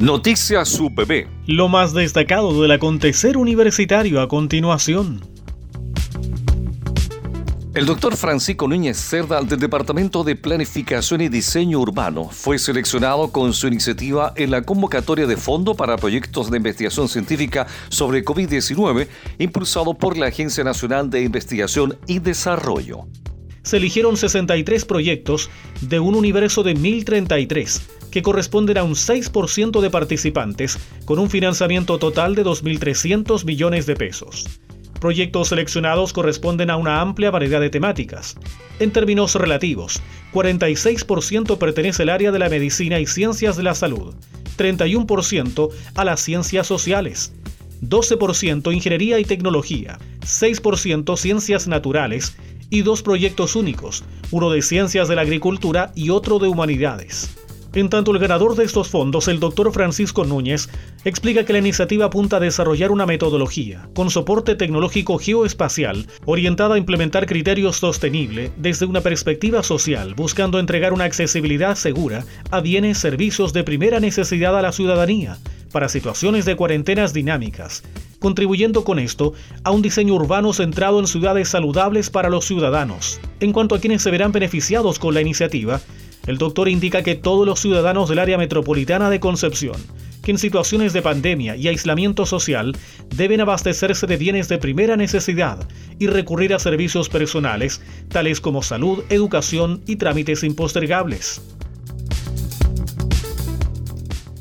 Noticias UPB. Lo más destacado del acontecer universitario a continuación. El doctor Francisco Núñez Cerda del Departamento de Planificación y Diseño Urbano fue seleccionado con su iniciativa en la convocatoria de fondo para proyectos de investigación científica sobre COVID-19 impulsado por la Agencia Nacional de Investigación y Desarrollo. Se eligieron 63 proyectos de un universo de 1033 que corresponden a un 6% de participantes con un financiamiento total de 2.300 millones de pesos proyectos seleccionados corresponden a una amplia variedad de temáticas. En términos relativos, 46% pertenece al área de la medicina y ciencias de la salud, 31% a las ciencias sociales, 12% ingeniería y tecnología, 6% ciencias naturales y dos proyectos únicos, uno de ciencias de la agricultura y otro de humanidades. En tanto, el ganador de estos fondos, el doctor Francisco Núñez, explica que la iniciativa apunta a desarrollar una metodología con soporte tecnológico geoespacial orientada a implementar criterios sostenibles desde una perspectiva social, buscando entregar una accesibilidad segura a bienes, servicios de primera necesidad a la ciudadanía para situaciones de cuarentenas dinámicas, contribuyendo con esto a un diseño urbano centrado en ciudades saludables para los ciudadanos. En cuanto a quienes se verán beneficiados con la iniciativa, el doctor indica que todos los ciudadanos del área metropolitana de Concepción, que en situaciones de pandemia y aislamiento social deben abastecerse de bienes de primera necesidad y recurrir a servicios personales, tales como salud, educación y trámites impostergables.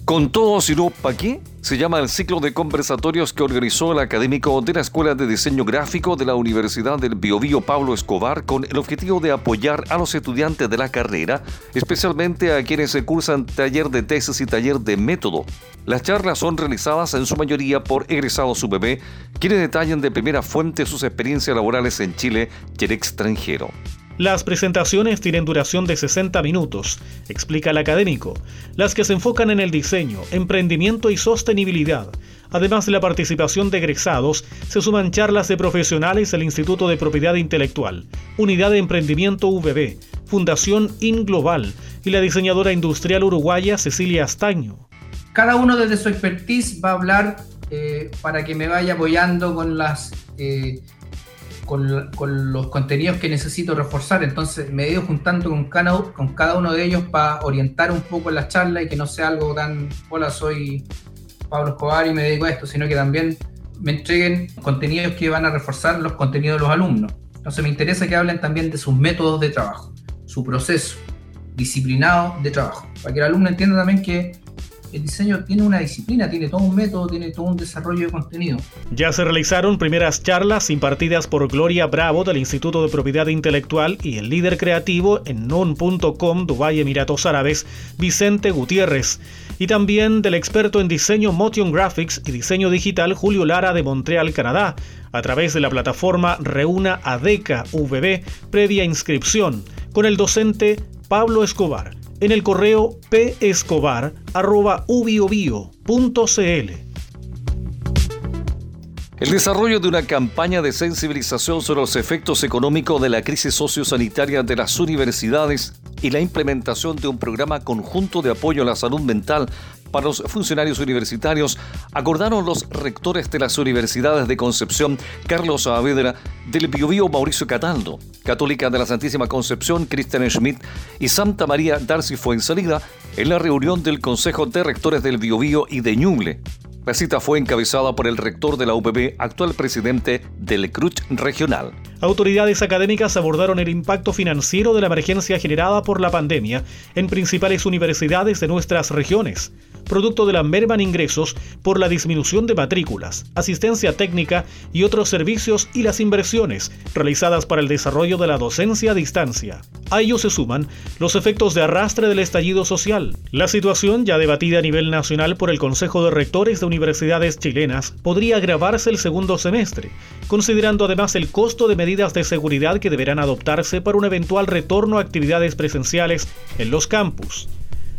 Con todo, si no, ¿pa' qué? Se llama el ciclo de conversatorios que organizó el académico de la Escuela de Diseño Gráfico de la Universidad del Biobío Pablo Escobar con el objetivo de apoyar a los estudiantes de la carrera, especialmente a quienes se cursan taller de tesis y taller de método. Las charlas son realizadas en su mayoría por egresados UPB, quienes detallan de primera fuente sus experiencias laborales en Chile y en extranjero. Las presentaciones tienen duración de 60 minutos, explica el académico, las que se enfocan en el diseño, emprendimiento y sostenibilidad. Además de la participación de egresados, se suman charlas de profesionales del Instituto de Propiedad Intelectual, Unidad de Emprendimiento VB, Fundación InGlobal y la diseñadora industrial uruguaya Cecilia Astaño. Cada uno desde su expertise va a hablar eh, para que me vaya apoyando con las... Eh, con, los contenidos que necesito reforzar. Entonces me he ido juntando con cada, con cada uno de ellos para orientar un poco la charla y que no sea algo tan, hola, soy Pablo Escobar y me dedico a esto, sino que también me entreguen contenidos que van a reforzar los contenidos de los alumnos. Entonces me interesa que hablen también de sus métodos de trabajo, su proceso disciplinado de trabajo, para que el alumno entienda también que el diseño tiene una disciplina, tiene todo un método, tiene todo un desarrollo de contenido. Ya se realizaron primeras charlas impartidas por Gloria Bravo del Instituto de Propiedad Intelectual y el líder creativo en non.com Dubai Emiratos Árabes, Vicente Gutiérrez, y también del experto en diseño Motion Graphics y diseño digital Julio Lara de Montreal, Canadá, a través de la plataforma Reúna ADECA VB previa inscripción, con el docente Pablo Escobar en el correo pescobar.ubiobio.cl. El desarrollo de una campaña de sensibilización sobre los efectos económicos de la crisis sociosanitaria de las universidades y la implementación de un programa conjunto de apoyo a la salud mental para los funcionarios universitarios, acordaron los rectores de las universidades de Concepción, Carlos Saavedra, del Biobío Mauricio Cataldo, Católica de la Santísima Concepción, Christian Schmidt y Santa María Darcy Fuensalida en la reunión del Consejo de Rectores del Biobío y de Ñuble. La cita fue encabezada por el rector de la UPB, actual presidente del CRUCH regional. Autoridades académicas abordaron el impacto financiero de la emergencia generada por la pandemia en principales universidades de nuestras regiones producto de la merma en ingresos por la disminución de matrículas, asistencia técnica y otros servicios y las inversiones realizadas para el desarrollo de la docencia a distancia. A ello se suman los efectos de arrastre del estallido social. La situación, ya debatida a nivel nacional por el Consejo de Rectores de Universidades Chilenas, podría agravarse el segundo semestre, considerando además el costo de medidas de seguridad que deberán adoptarse para un eventual retorno a actividades presenciales en los campus.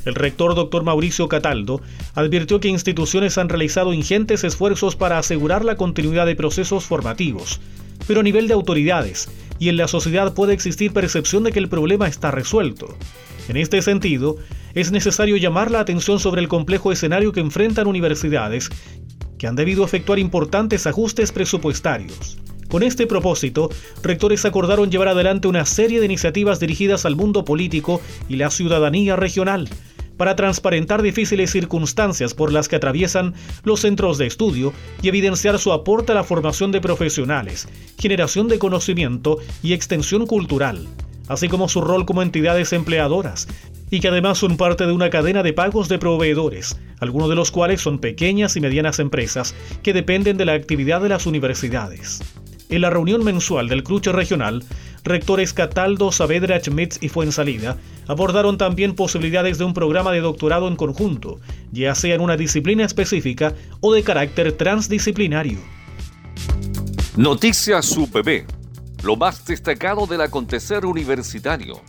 El rector doctor Mauricio Cataldo advirtió que instituciones han realizado ingentes esfuerzos para asegurar la continuidad de procesos formativos, pero a nivel de autoridades y en la sociedad puede existir percepción de que el problema está resuelto. En este sentido, es necesario llamar la atención sobre el complejo escenario que enfrentan universidades que han debido efectuar importantes ajustes presupuestarios. Con este propósito, rectores acordaron llevar adelante una serie de iniciativas dirigidas al mundo político y la ciudadanía regional para transparentar difíciles circunstancias por las que atraviesan los centros de estudio y evidenciar su aporte a la formación de profesionales, generación de conocimiento y extensión cultural, así como su rol como entidades empleadoras, y que además son parte de una cadena de pagos de proveedores, algunos de los cuales son pequeñas y medianas empresas que dependen de la actividad de las universidades. En la reunión mensual del Cruce Regional, rectores Cataldo, Saavedra, Schmitz y Fuensalida abordaron también posibilidades de un programa de doctorado en conjunto, ya sea en una disciplina específica o de carácter transdisciplinario. Noticias UPB, lo más destacado del acontecer universitario.